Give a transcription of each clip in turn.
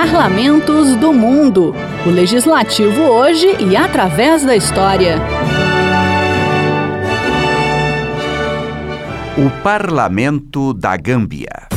Parlamentos do Mundo. O legislativo hoje e através da história. O Parlamento da Gâmbia.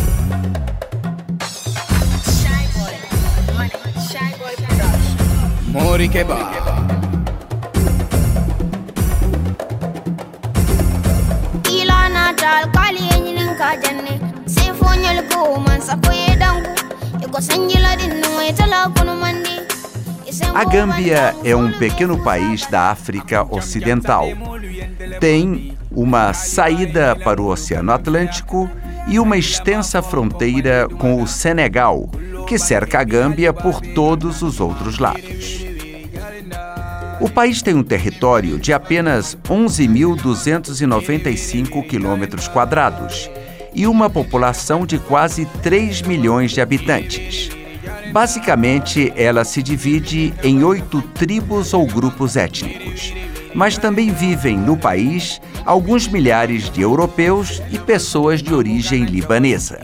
A Gâmbia é um pequeno país da África Ocidental. Tem uma saída para o Oceano Atlântico e uma extensa fronteira com o Senegal, que cerca a Gâmbia por todos os outros lados. O país tem um território de apenas 11.295 quilômetros quadrados e uma população de quase 3 milhões de habitantes. Basicamente, ela se divide em oito tribos ou grupos étnicos, mas também vivem no país alguns milhares de europeus e pessoas de origem libanesa.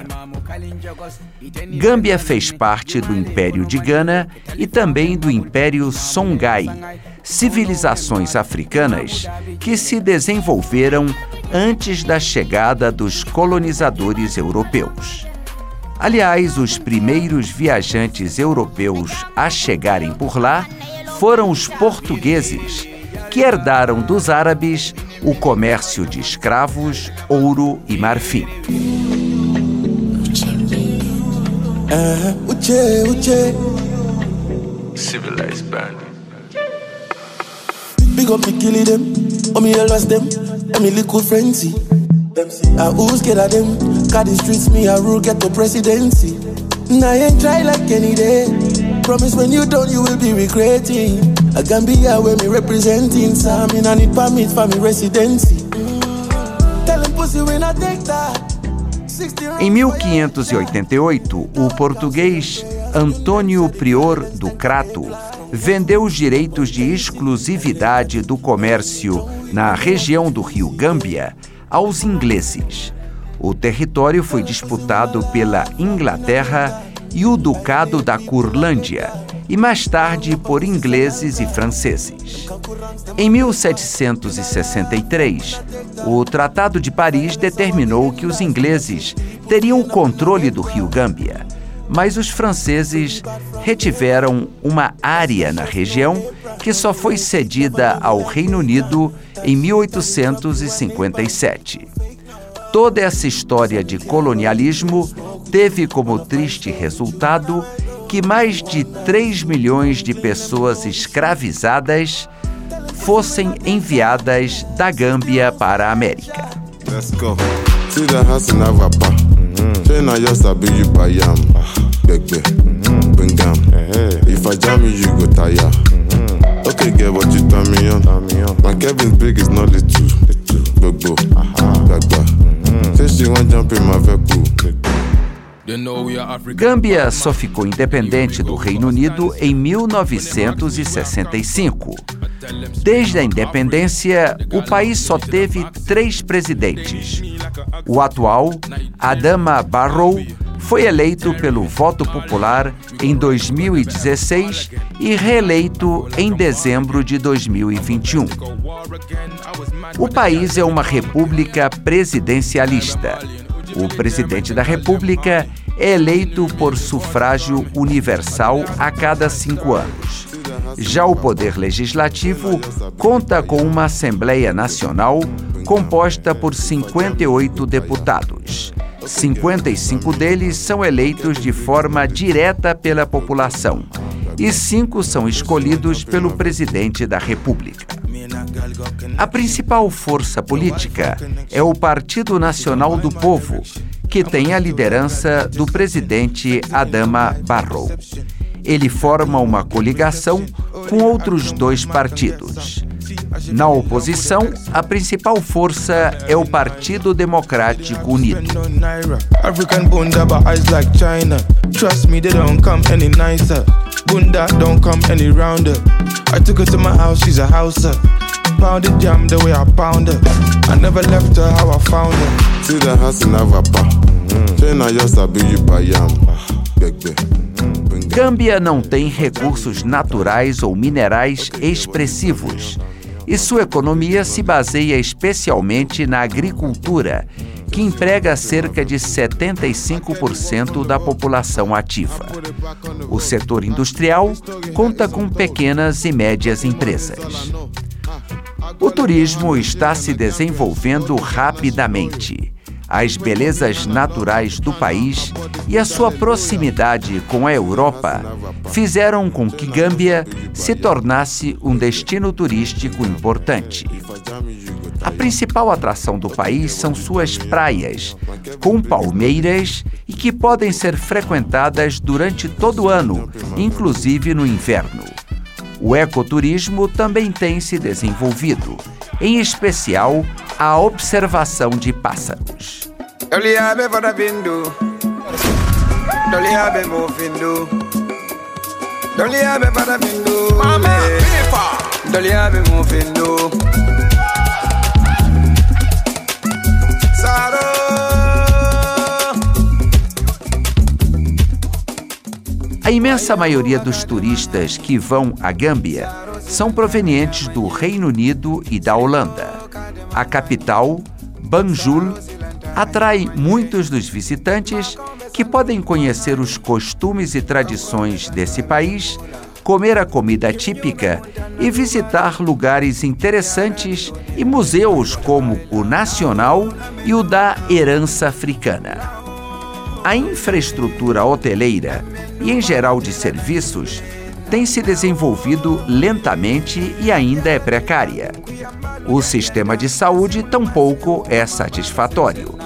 Gâmbia fez parte do Império de Gana e também do Império Songhai, civilizações africanas que se desenvolveram antes da chegada dos colonizadores europeus. Aliás, os primeiros viajantes europeus a chegarem por lá foram os portugueses, que herdaram dos árabes o comércio de escravos, ouro e marfim. Eh, Civilized band. Big up me killing them, oh me lost them, oh me little frenzy. I who scared of them, cause the streets me a rule get the presidency. Now I ain't try like any day. Promise when you done you will be regretting. I can be here where me representing. Some in I need permit for me residency. Tell them pussy when I take that. Em 1588, o português Antônio Prior do Crato vendeu os direitos de exclusividade do comércio na região do rio Gâmbia aos ingleses. O território foi disputado pela Inglaterra e o Ducado da Curlândia, e mais tarde por ingleses e franceses. Em 1763, o Tratado de Paris determinou que os ingleses teriam o controle do rio Gâmbia, mas os franceses retiveram uma área na região que só foi cedida ao Reino Unido em 1857. Toda essa história de colonialismo teve como triste resultado que mais de 3 milhões de pessoas escravizadas fossem enviadas da Gâmbia para a América. You. Okay, get what you tell me on. My Kevin's big is not little. Gbogbo. Gbagba. Say she want jump in my vehicle. Gâmbia só ficou independente do Reino Unido em 1965. Desde a independência, o país só teve três presidentes. O atual, Adama Barrow, foi eleito pelo voto popular em 2016 e reeleito em dezembro de 2021. O país é uma república presidencialista. O presidente da República é eleito por sufrágio universal a cada cinco anos. Já o Poder Legislativo conta com uma Assembleia Nacional composta por 58 deputados. 55 deles são eleitos de forma direta pela população e cinco são escolhidos pelo presidente da República. A principal força política é o Partido Nacional do Povo, que tem a liderança do presidente Adama Barrow. Ele forma uma coligação com outros dois partidos. Na oposição, a principal força é o Partido Democrático Unido. I houser. Pounded jam the way I pound her. I never left her how I found her. See the house in Avapa. China just big you buy yam. Gâmbia não tem recursos naturais ou minerais expressivos e sua economia se baseia especialmente na agricultura, que emprega cerca de 75% da população ativa. O setor industrial conta com pequenas e médias empresas. O turismo está se desenvolvendo rapidamente as belezas naturais do país e a sua proximidade com a Europa fizeram com que Gâmbia se tornasse um destino turístico importante. A principal atração do país são suas praias, com palmeiras e que podem ser frequentadas durante todo o ano, inclusive no inverno. O ecoturismo também tem se desenvolvido, em especial a observação de pássaros. Imensa maioria dos turistas que vão à Gâmbia são provenientes do Reino Unido e da Holanda. A capital, Banjul, atrai muitos dos visitantes que podem conhecer os costumes e tradições desse país, comer a comida típica e visitar lugares interessantes e museus como o Nacional e o da Herança Africana. A infraestrutura hoteleira e, em geral, de serviços tem se desenvolvido lentamente e ainda é precária. O sistema de saúde tampouco é satisfatório.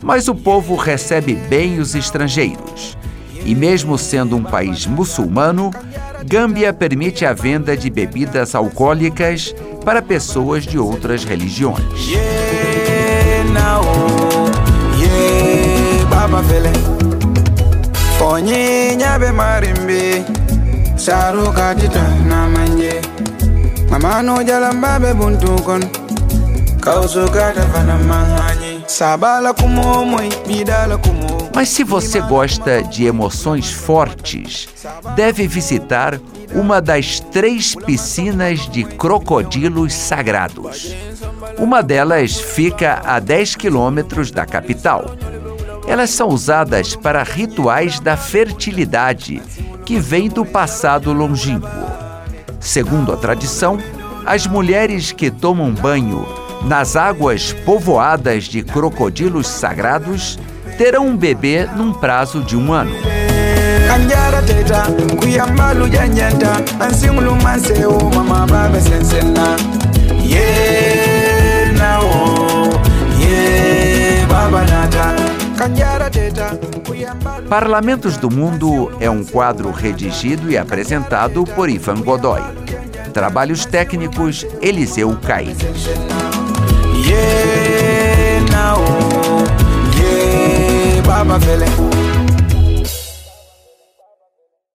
Mas o povo recebe bem os estrangeiros. E mesmo sendo um país muçulmano, Gâmbia permite a venda de bebidas alcoólicas para pessoas de outras religiões. Mamano jalambabe buntukon Kausukata fanamanganyi Sabala kumo Mas se você gosta de emoções fortes, deve visitar uma das três piscinas de crocodilos sagrados. Uma delas fica a 10 quilômetros da capital. Elas são usadas para rituais da fertilidade, que vem do passado longínquo. Segundo a tradição, as mulheres que tomam banho nas águas povoadas de crocodilos sagrados terão um bebê num prazo de um ano. Parlamentos do Mundo é um quadro redigido e apresentado por Ivan Godoy. Trabalhos técnicos Eliseu Caim. Yeah,